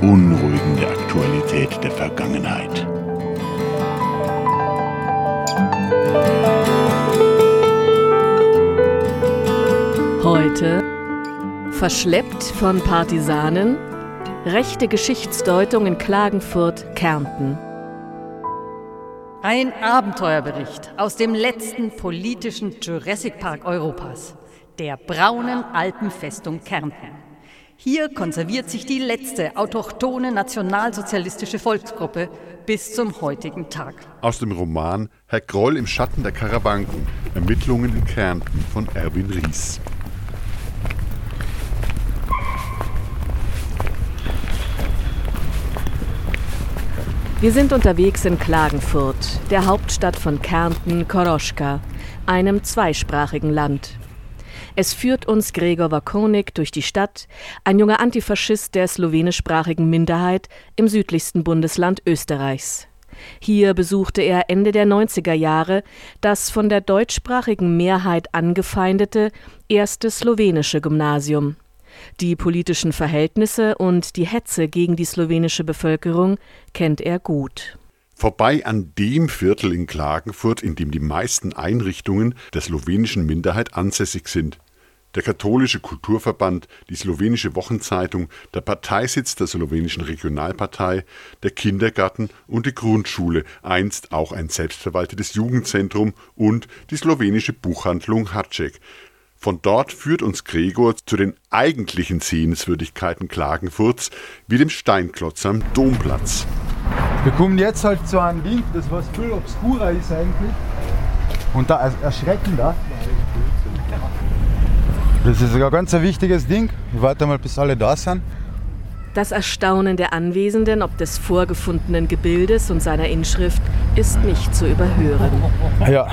Beunruhigende Aktualität der Vergangenheit. Heute verschleppt von Partisanen, rechte Geschichtsdeutung in Klagenfurt, Kärnten. Ein Abenteuerbericht aus dem letzten politischen Jurassic Park Europas, der braunen Alpenfestung Kärnten. Hier konserviert sich die letzte autochthone nationalsozialistische Volksgruppe bis zum heutigen Tag. Aus dem Roman Herr Groll im Schatten der Karawanken, Ermittlungen in Kärnten von Erwin Ries. Wir sind unterwegs in Klagenfurt, der Hauptstadt von Kärnten, Koroschka, einem zweisprachigen Land. Es führt uns Gregor Wakonik durch die Stadt, ein junger Antifaschist der slowenischsprachigen Minderheit im südlichsten Bundesland Österreichs. Hier besuchte er Ende der 90er Jahre das von der deutschsprachigen Mehrheit angefeindete erste slowenische Gymnasium. Die politischen Verhältnisse und die Hetze gegen die slowenische Bevölkerung kennt er gut. Vorbei an dem Viertel in Klagenfurt, in dem die meisten Einrichtungen der slowenischen Minderheit ansässig sind. Der katholische Kulturverband, die slowenische Wochenzeitung, der Parteisitz der slowenischen Regionalpartei, der Kindergarten und die Grundschule, einst auch ein selbstverwaltetes Jugendzentrum und die slowenische Buchhandlung Hatschek, von dort führt uns Gregor zu den eigentlichen Sehenswürdigkeiten Klagenfurts, wie dem Steinklotz am Domplatz. Wir kommen jetzt halt zu einem Ding, das was viel obskurer ist eigentlich. Und da erschreckender. Das ist ein ganz wichtiges Ding. Ich warte mal, bis alle da sind. Das Erstaunen der Anwesenden ob des vorgefundenen Gebildes und seiner Inschrift ist nicht zu überhören. Ja.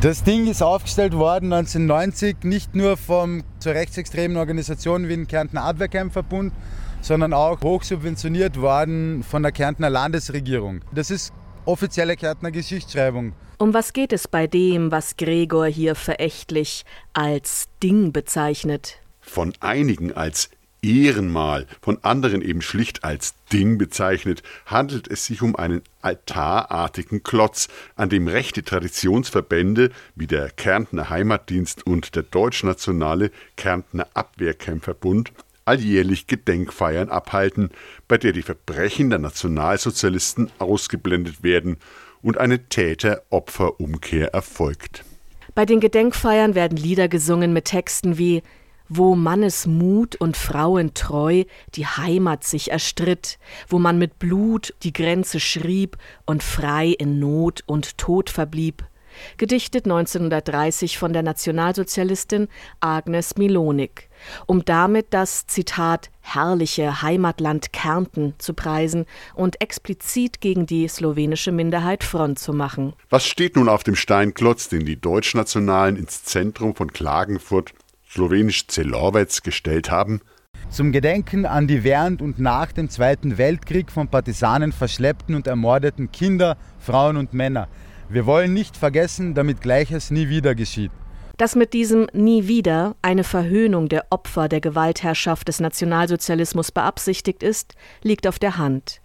Das Ding ist aufgestellt worden 1990 nicht nur vom zur rechtsextremen Organisation wie den Kärntner Abwehrkämpferbund, sondern auch hochsubventioniert worden von der Kärntner Landesregierung. Das ist offizielle Kärntner Geschichtsschreibung. Um was geht es bei dem, was Gregor hier verächtlich als Ding bezeichnet? Von einigen als Ehrenmal, von anderen eben schlicht als Ding bezeichnet, handelt es sich um einen altarartigen Klotz, an dem rechte Traditionsverbände wie der Kärntner Heimatdienst und der deutschnationale Kärntner Abwehrkämpferbund alljährlich Gedenkfeiern abhalten, bei der die Verbrechen der Nationalsozialisten ausgeblendet werden und eine Täter-Opfer-Umkehr erfolgt. Bei den Gedenkfeiern werden Lieder gesungen mit Texten wie wo Mannes Mut und Frauentreu die Heimat sich erstritt, wo man mit Blut die Grenze schrieb und frei in Not und Tod verblieb. Gedichtet 1930 von der Nationalsozialistin Agnes Milonik, um damit das Zitat herrliche Heimatland Kärnten zu preisen und explizit gegen die slowenische Minderheit Front zu machen. Was steht nun auf dem Steinklotz, den die Deutschnationalen ins Zentrum von Klagenfurt slowenisch Celovec gestellt haben? Zum Gedenken an die während und nach dem Zweiten Weltkrieg von Partisanen verschleppten und ermordeten Kinder, Frauen und Männer. Wir wollen nicht vergessen, damit Gleiches nie wieder geschieht. Dass mit diesem Nie wieder eine Verhöhnung der Opfer der Gewaltherrschaft des Nationalsozialismus beabsichtigt ist, liegt auf der Hand.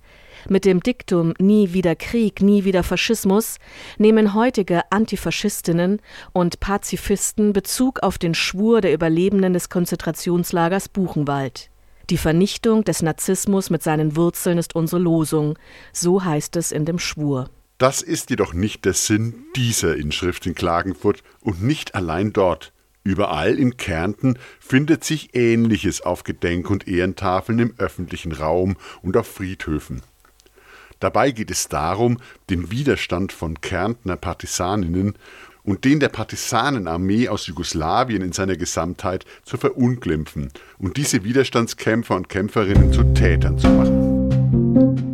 Mit dem Diktum Nie wieder Krieg, nie wieder Faschismus nehmen heutige Antifaschistinnen und Pazifisten Bezug auf den Schwur der Überlebenden des Konzentrationslagers Buchenwald. Die Vernichtung des Narzissmus mit seinen Wurzeln ist unsere Losung, so heißt es in dem Schwur. Das ist jedoch nicht der Sinn dieser Inschrift in Klagenfurt und nicht allein dort. Überall in Kärnten findet sich Ähnliches auf Gedenk- und Ehrentafeln im öffentlichen Raum und auf Friedhöfen. Dabei geht es darum, den Widerstand von Kärntner Partisaninnen und den der Partisanenarmee aus Jugoslawien in seiner Gesamtheit zu verunglimpfen und diese Widerstandskämpfer und Kämpferinnen zu Tätern zu machen.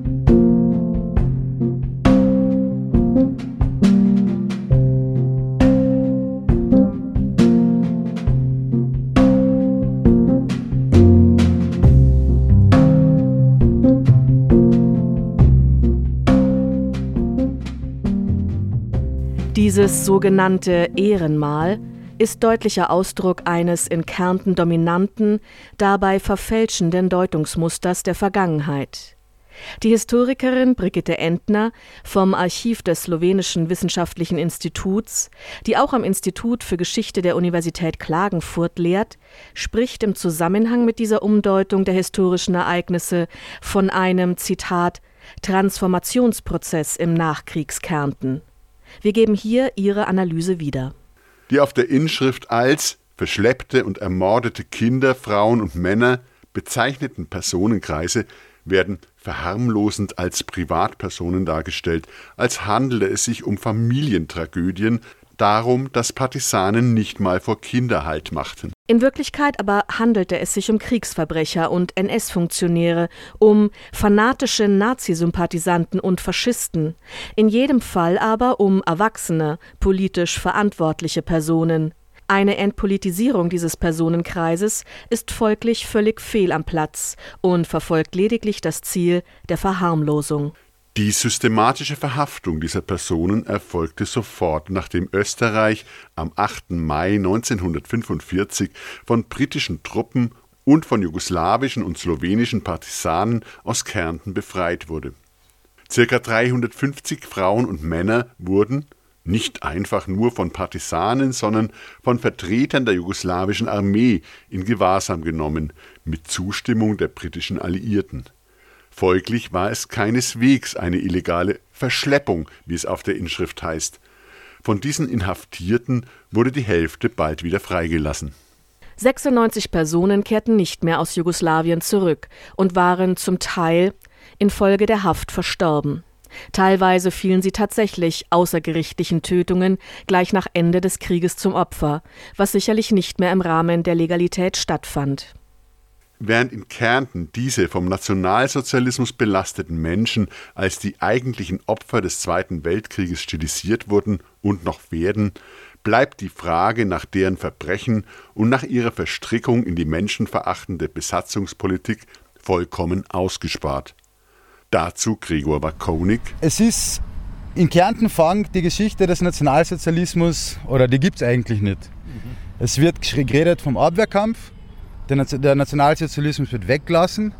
Dieses sogenannte Ehrenmal ist deutlicher Ausdruck eines in Kärnten dominanten, dabei verfälschenden Deutungsmusters der Vergangenheit. Die Historikerin Brigitte Entner vom Archiv des Slowenischen Wissenschaftlichen Instituts, die auch am Institut für Geschichte der Universität Klagenfurt lehrt, spricht im Zusammenhang mit dieser Umdeutung der historischen Ereignisse von einem Zitat Transformationsprozess im Nachkriegskärnten. Wir geben hier Ihre Analyse wieder. Die auf der Inschrift als verschleppte und ermordete Kinder, Frauen und Männer bezeichneten Personenkreise werden verharmlosend als Privatpersonen dargestellt, als handele es sich um Familientragödien, darum, dass Partisanen nicht mal vor Kinder Halt machten. In Wirklichkeit aber handelte es sich um Kriegsverbrecher und NS-Funktionäre, um fanatische Nazisympathisanten und Faschisten, in jedem Fall aber um erwachsene, politisch verantwortliche Personen. Eine Entpolitisierung dieses Personenkreises ist folglich völlig fehl am Platz und verfolgt lediglich das Ziel der Verharmlosung. Die systematische Verhaftung dieser Personen erfolgte sofort, nachdem Österreich am 8. Mai 1945 von britischen Truppen und von jugoslawischen und slowenischen Partisanen aus Kärnten befreit wurde. Circa 350 Frauen und Männer wurden, nicht einfach nur von Partisanen, sondern von Vertretern der jugoslawischen Armee in Gewahrsam genommen, mit Zustimmung der britischen Alliierten. Folglich war es keineswegs eine illegale Verschleppung, wie es auf der Inschrift heißt. Von diesen Inhaftierten wurde die Hälfte bald wieder freigelassen. 96 Personen kehrten nicht mehr aus Jugoslawien zurück und waren zum Teil infolge der Haft verstorben. Teilweise fielen sie tatsächlich außergerichtlichen Tötungen gleich nach Ende des Krieges zum Opfer, was sicherlich nicht mehr im Rahmen der Legalität stattfand. Während in Kärnten diese vom Nationalsozialismus belasteten Menschen als die eigentlichen Opfer des Zweiten Weltkrieges stilisiert wurden und noch werden, bleibt die Frage nach deren Verbrechen und nach ihrer Verstrickung in die menschenverachtende Besatzungspolitik vollkommen ausgespart. Dazu Gregor Wakonik. Es ist in Kärnten fang die Geschichte des Nationalsozialismus, oder die gibt es eigentlich nicht. Mhm. Es wird geredet vom Abwehrkampf, der Nationalsozialismus wird weggelassen,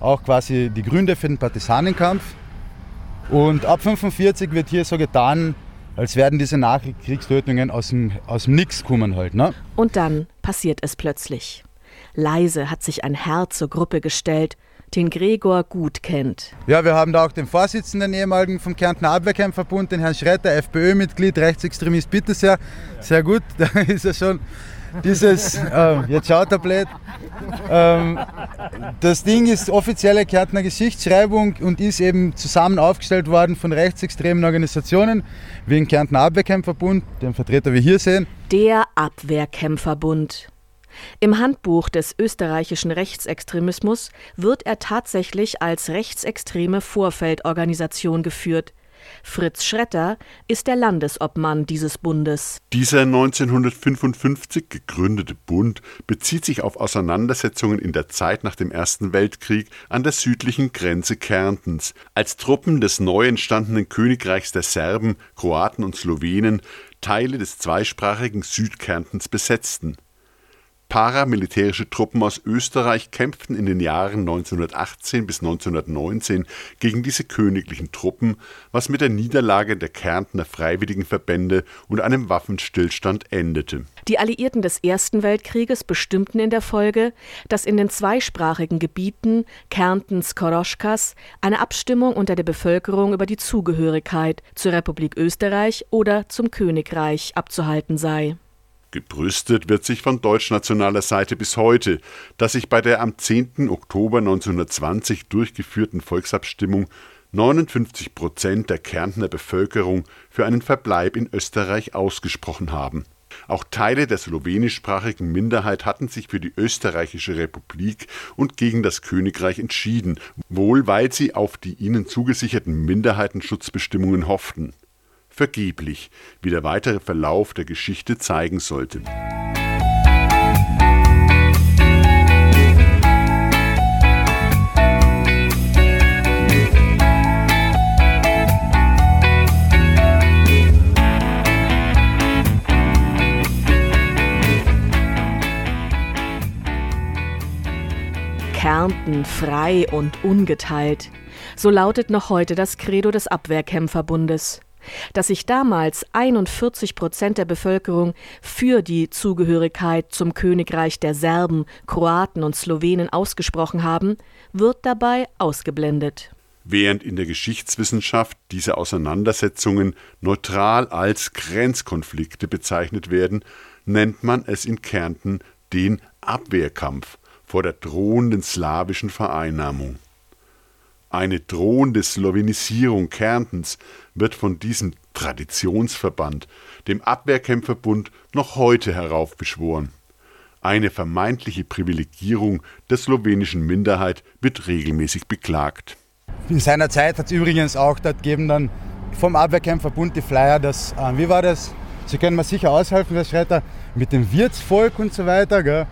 auch quasi die Gründe für den Partisanenkampf. Und ab 1945 wird hier so getan, als werden diese Nachkriegstötungen aus dem, aus dem Nix kommen halt. Ne? Und dann passiert es plötzlich. Leise hat sich ein Herr zur Gruppe gestellt, den Gregor gut kennt. Ja, wir haben da auch den Vorsitzenden ehemaligen vom Kärntner Abwehrkämpferbund, den Herrn Schretter, FPÖ-Mitglied, Rechtsextremist, bitte sehr. Sehr gut, da ist er schon dieses, äh, jetzt schaut er blöd, ähm, das Ding ist offizielle Kärntner Geschichtsschreibung und ist eben zusammen aufgestellt worden von rechtsextremen Organisationen, wie den Kärntner Abwehrkämpferbund, den Vertreter wir hier sehen. Der Abwehrkämpferbund. Im Handbuch des österreichischen Rechtsextremismus wird er tatsächlich als rechtsextreme Vorfeldorganisation geführt. Fritz Schretter ist der Landesobmann dieses Bundes. Dieser 1955 gegründete Bund bezieht sich auf Auseinandersetzungen in der Zeit nach dem Ersten Weltkrieg an der südlichen Grenze Kärntens, als Truppen des neu entstandenen Königreichs der Serben, Kroaten und Slowenen Teile des zweisprachigen Südkärntens besetzten. Paramilitärische Truppen aus Österreich kämpften in den Jahren 1918 bis 1919 gegen diese königlichen Truppen, was mit der Niederlage der Kärntner Freiwilligenverbände und einem Waffenstillstand endete. Die Alliierten des Ersten Weltkrieges bestimmten in der Folge, dass in den zweisprachigen Gebieten Kärntens Koroschkas eine Abstimmung unter der Bevölkerung über die Zugehörigkeit zur Republik Österreich oder zum Königreich abzuhalten sei Gebrüstet wird sich von deutschnationaler Seite bis heute, dass sich bei der am 10. Oktober 1920 durchgeführten Volksabstimmung 59 Prozent der Kärntner Bevölkerung für einen Verbleib in Österreich ausgesprochen haben. Auch Teile der slowenischsprachigen Minderheit hatten sich für die österreichische Republik und gegen das Königreich entschieden, wohl weil sie auf die ihnen zugesicherten Minderheitenschutzbestimmungen hofften. Vergeblich, wie der weitere Verlauf der Geschichte zeigen sollte. Kärnten frei und ungeteilt. So lautet noch heute das Credo des Abwehrkämpferbundes. Dass sich damals 41 Prozent der Bevölkerung für die Zugehörigkeit zum Königreich der Serben, Kroaten und Slowenen ausgesprochen haben, wird dabei ausgeblendet. Während in der Geschichtswissenschaft diese Auseinandersetzungen neutral als Grenzkonflikte bezeichnet werden, nennt man es in Kärnten den Abwehrkampf vor der drohenden slawischen Vereinnahmung. Eine drohende Slowenisierung Kärntens wird von diesem Traditionsverband, dem Abwehrkämpferbund, noch heute heraufbeschworen. Eine vermeintliche Privilegierung der slowenischen Minderheit wird regelmäßig beklagt. In seiner Zeit hat es übrigens auch dort gegeben dann vom Abwehrkämpferbund die Flyer, das, äh, wie war das? Sie können mir sicher aushelfen, Herr Schreiter, mit dem Wirtsvolk und so weiter. Gell?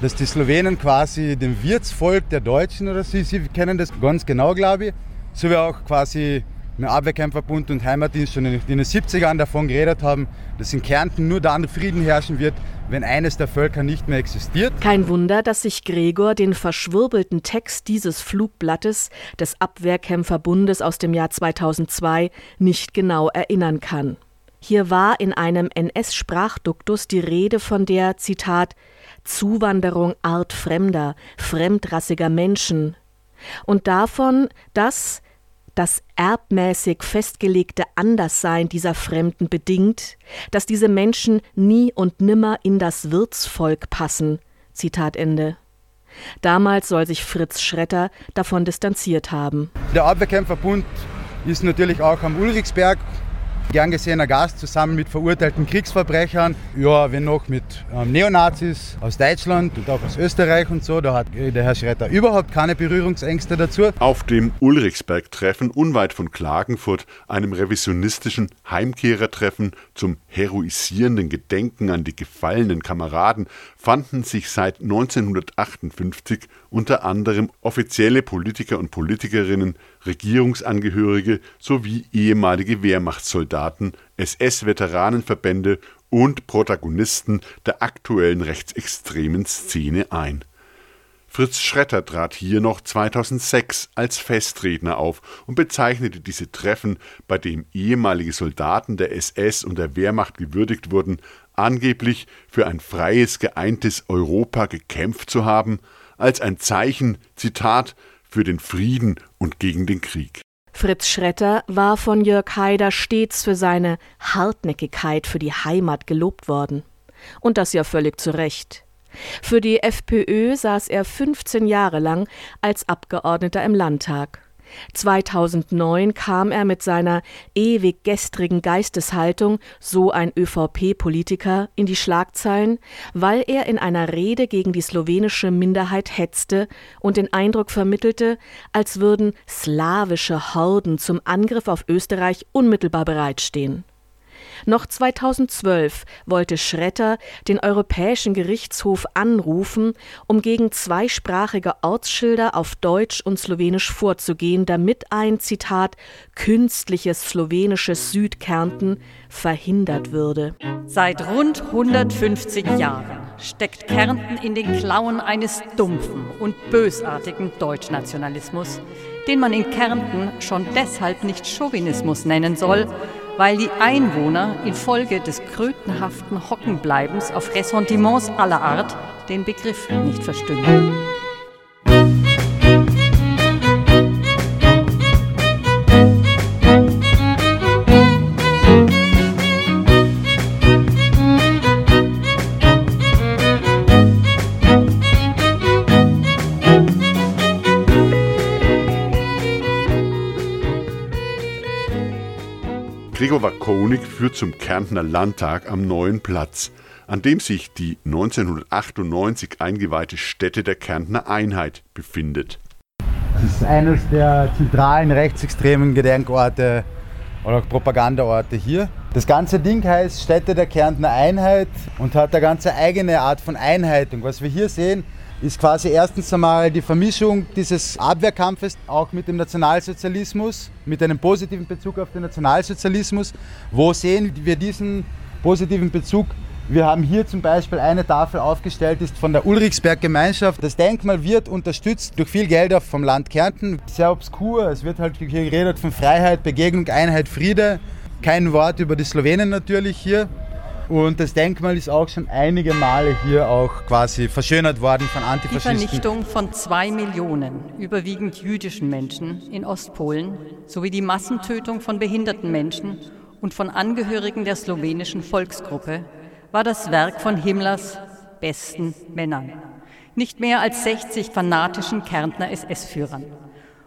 Dass die Slowenen quasi dem Wirtsvolk der Deutschen oder sie, sie kennen das ganz genau, glaube ich. So wie auch quasi im Abwehrkämpferbund und Heimatdienst schon in den 70ern davon geredet haben, dass in Kärnten nur dann Frieden herrschen wird, wenn eines der Völker nicht mehr existiert. Kein Wunder, dass sich Gregor den verschwurbelten Text dieses Flugblattes des Abwehrkämpferbundes aus dem Jahr 2002 nicht genau erinnern kann. Hier war in einem NS-Sprachduktus die Rede von der, Zitat, Zuwanderung artfremder, fremdrassiger Menschen und davon, dass das erbmäßig festgelegte Anderssein dieser Fremden bedingt, dass diese Menschen nie und nimmer in das Wirtsvolk passen. Zitat Ende. Damals soll sich Fritz Schretter davon distanziert haben. Der Abwehrkämpferbund ist natürlich auch am Ulrichsberg gern gesehener Gast zusammen mit verurteilten Kriegsverbrechern, ja, wenn noch mit ähm, Neonazis aus Deutschland und auch aus Österreich und so. Da hat der Herr Schreiter überhaupt keine Berührungsängste dazu. Auf dem Ulrichsberg-Treffen unweit von Klagenfurt, einem revisionistischen Heimkehrertreffen zum heroisierenden Gedenken an die gefallenen Kameraden, fanden sich seit 1958 unter anderem offizielle Politiker und Politikerinnen, Regierungsangehörige sowie ehemalige Wehrmachtssoldaten, SS-Veteranenverbände und Protagonisten der aktuellen rechtsextremen Szene ein. Fritz Schretter trat hier noch 2006 als Festredner auf und bezeichnete diese Treffen, bei dem ehemalige Soldaten der SS und der Wehrmacht gewürdigt wurden, angeblich für ein freies, geeintes Europa gekämpft zu haben, als ein Zeichen, Zitat, für den Frieden und gegen den Krieg. Fritz Schretter war von Jörg Haider stets für seine Hartnäckigkeit für die Heimat gelobt worden. Und das ja völlig zu Recht. Für die FPÖ saß er 15 Jahre lang als Abgeordneter im Landtag. 2009 kam er mit seiner ewig gestrigen Geisteshaltung, so ein ÖVP-Politiker, in die Schlagzeilen, weil er in einer Rede gegen die slowenische Minderheit hetzte und den Eindruck vermittelte, als würden slawische Horden zum Angriff auf Österreich unmittelbar bereitstehen. Noch 2012 wollte Schretter den Europäischen Gerichtshof anrufen, um gegen zweisprachige Ortsschilder auf Deutsch und Slowenisch vorzugehen, damit ein Zitat künstliches slowenisches Südkärnten verhindert würde. Seit rund 150 Jahren steckt Kärnten in den Klauen eines dumpfen und bösartigen Deutschnationalismus, den man in Kärnten schon deshalb nicht Chauvinismus nennen soll, weil die Einwohner infolge des krötenhaften Hockenbleibens auf Ressentiments aller Art den Begriff nicht verstünden. Wakonik führt zum Kärntner Landtag am neuen Platz, an dem sich die 1998 eingeweihte Stätte der Kärntner Einheit befindet. Das ist eines der zentralen rechtsextremen Gedenkorte oder auch Propagandaorte hier. Das ganze Ding heißt Stätte der Kärntner Einheit und hat eine ganz eigene Art von Einheit. Und was wir hier sehen, ist quasi erstens einmal die Vermischung dieses Abwehrkampfes auch mit dem Nationalsozialismus, mit einem positiven Bezug auf den Nationalsozialismus. Wo sehen wir diesen positiven Bezug? Wir haben hier zum Beispiel eine Tafel aufgestellt, ist von der Ulrichsberg Gemeinschaft. Das Denkmal wird unterstützt durch viel Geld vom Land Kärnten. Sehr obskur. Es wird halt hier geredet von Freiheit, Begegnung, Einheit, Friede. Kein Wort über die Slowenen natürlich hier. Und das Denkmal ist auch schon einige Male hier auch quasi verschönert worden von Antifaschisten. Die Vernichtung von zwei Millionen überwiegend jüdischen Menschen in Ostpolen sowie die Massentötung von behinderten Menschen und von Angehörigen der slowenischen Volksgruppe war das Werk von Himmlers besten Männern. Nicht mehr als 60 fanatischen Kärntner SS-Führern.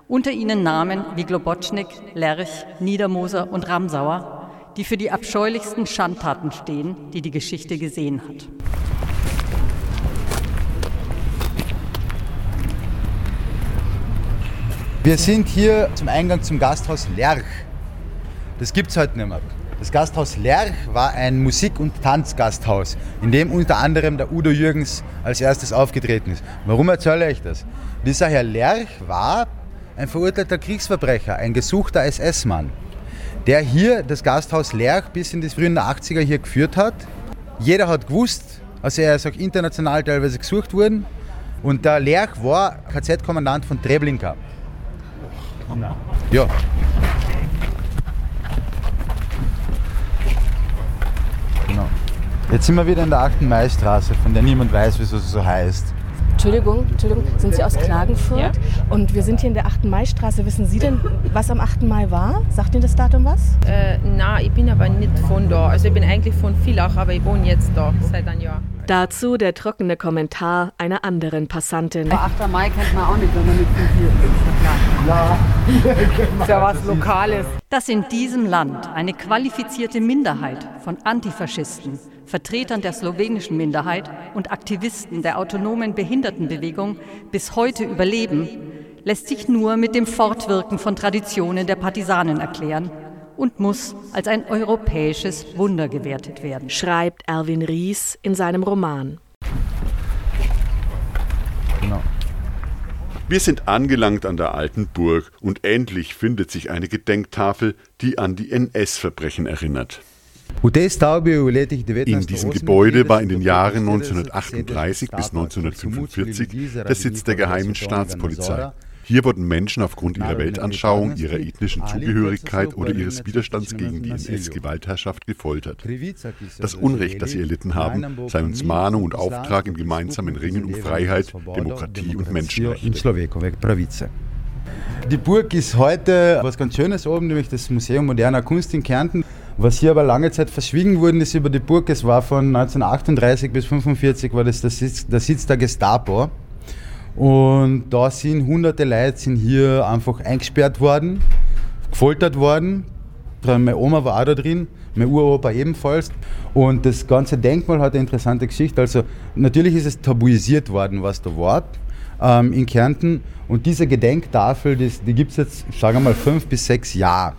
Unter ihnen Namen wie Globotschnik, Lerch, Niedermoser und Ramsauer, die für die abscheulichsten Schandtaten stehen, die die Geschichte gesehen hat. Wir sind hier zum Eingang zum Gasthaus Lerch. Das gibt es heute nicht mehr. Das Gasthaus Lerch war ein Musik- und Tanzgasthaus, in dem unter anderem der Udo Jürgens als erstes aufgetreten ist. Warum erzähle ich das? Dieser Herr Lerch war ein verurteilter Kriegsverbrecher, ein gesuchter SS-Mann, der hier das Gasthaus Lerch bis in die frühen 80er hier geführt hat. Jeder hat gewusst, also er ist auch international teilweise gesucht worden. Und der Lerch war KZ-Kommandant von Treblinka. Ja, Genau. Jetzt sind wir wieder in der 8. Maistraße, von der niemand weiß, wieso sie so heißt. Entschuldigung, Entschuldigung, sind Sie aus Klagenfurt? Ja. Und wir sind hier in der 8. Maistraße. Wissen Sie denn, was am 8. Mai war? Sagt Ihnen das Datum was? Äh, na, ich bin aber nicht von da. Also ich bin eigentlich von Villach, aber ich wohne jetzt da seit einem Jahr. Dazu der trockene Kommentar einer anderen Passantin. 8. Mai kennt man auch nicht, wenn man nicht von hier ist. Ja. Ist ja was Lokales. Dass in diesem Land eine qualifizierte Minderheit von Antifaschisten, Vertretern der slowenischen Minderheit und Aktivisten der autonomen Behindertenbewegung bis heute überleben, lässt sich nur mit dem Fortwirken von Traditionen der Partisanen erklären und muss als ein europäisches Wunder gewertet werden, schreibt Erwin Ries in seinem Roman. Genau. Wir sind angelangt an der alten Burg und endlich findet sich eine Gedenktafel, die an die NS-Verbrechen erinnert. In diesem Gebäude war in den Jahren 1938 bis 1945 der Sitz der Geheimen Staatspolizei. Hier wurden Menschen aufgrund ihrer Weltanschauung, ihrer ethnischen Zugehörigkeit oder ihres Widerstands gegen die NS-Gewaltherrschaft gefoltert. Das Unrecht, das sie erlitten haben, sei uns Mahnung und Auftrag im gemeinsamen Ringen um Freiheit, Demokratie und Menschenrechte. Die Burg ist heute was ganz Schönes oben, nämlich das Museum moderner Kunst in Kärnten. Was hier aber lange Zeit verschwiegen worden ist über die Burg, es war von 1938 bis 1945 war das der Sitz, der Sitz der Gestapo. Und da sind hunderte Leute sind hier einfach eingesperrt worden, gefoltert worden. Meine Oma war auch da drin, mein Uropa ebenfalls. Und das ganze Denkmal hat eine interessante Geschichte. Also natürlich ist es tabuisiert worden, was da war ähm, in Kärnten. Und diese Gedenktafel, die, die gibt es jetzt, sagen wir mal, fünf bis sechs Jahre.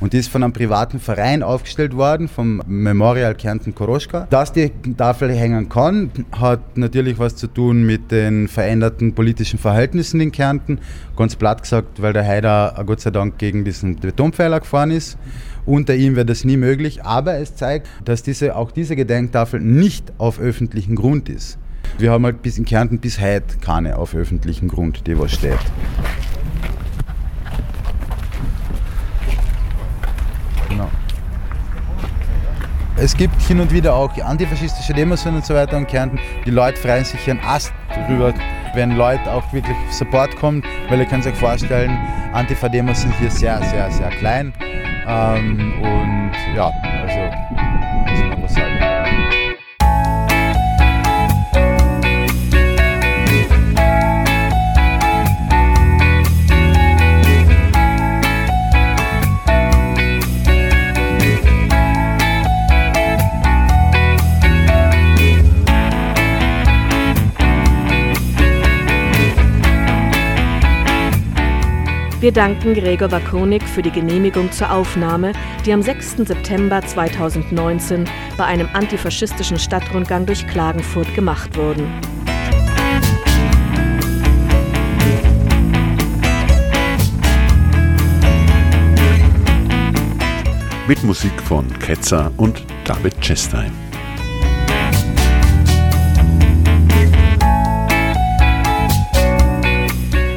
Und die ist von einem privaten Verein aufgestellt worden, vom Memorial Kärnten Koroschka. Dass die Tafel hängen kann, hat natürlich was zu tun mit den veränderten politischen Verhältnissen in Kärnten. Ganz platt gesagt, weil der Haider Gott sei Dank gegen diesen Betonpfeiler gefahren ist. Unter ihm wäre das nie möglich, aber es zeigt, dass diese, auch diese Gedenktafel nicht auf öffentlichem Grund ist. Wir haben halt bis in Kärnten bis heute keine auf öffentlichem Grund, die was steht. Genau. Es gibt hin und wieder auch antifaschistische Demos und so weiter in Kärnten. Die Leute freuen sich einen Ast drüber, wenn Leute auch wirklich Support kommt, weil ihr könnt euch vorstellen, Antifa-Demos sind hier sehr, sehr, sehr klein. Ähm, und ja, Wir danken Gregor Wakonik für die Genehmigung zur Aufnahme, die am 6. September 2019 bei einem antifaschistischen Stadtrundgang durch Klagenfurt gemacht wurden. Mit Musik von Ketzer und David Chestein.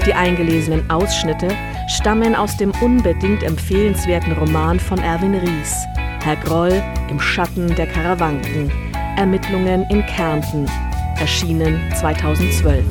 Die eingelesenen Ausschnitte stammen aus dem unbedingt empfehlenswerten Roman von Erwin Ries, Herr Groll im Schatten der Karawanken, Ermittlungen in Kärnten, erschienen 2012.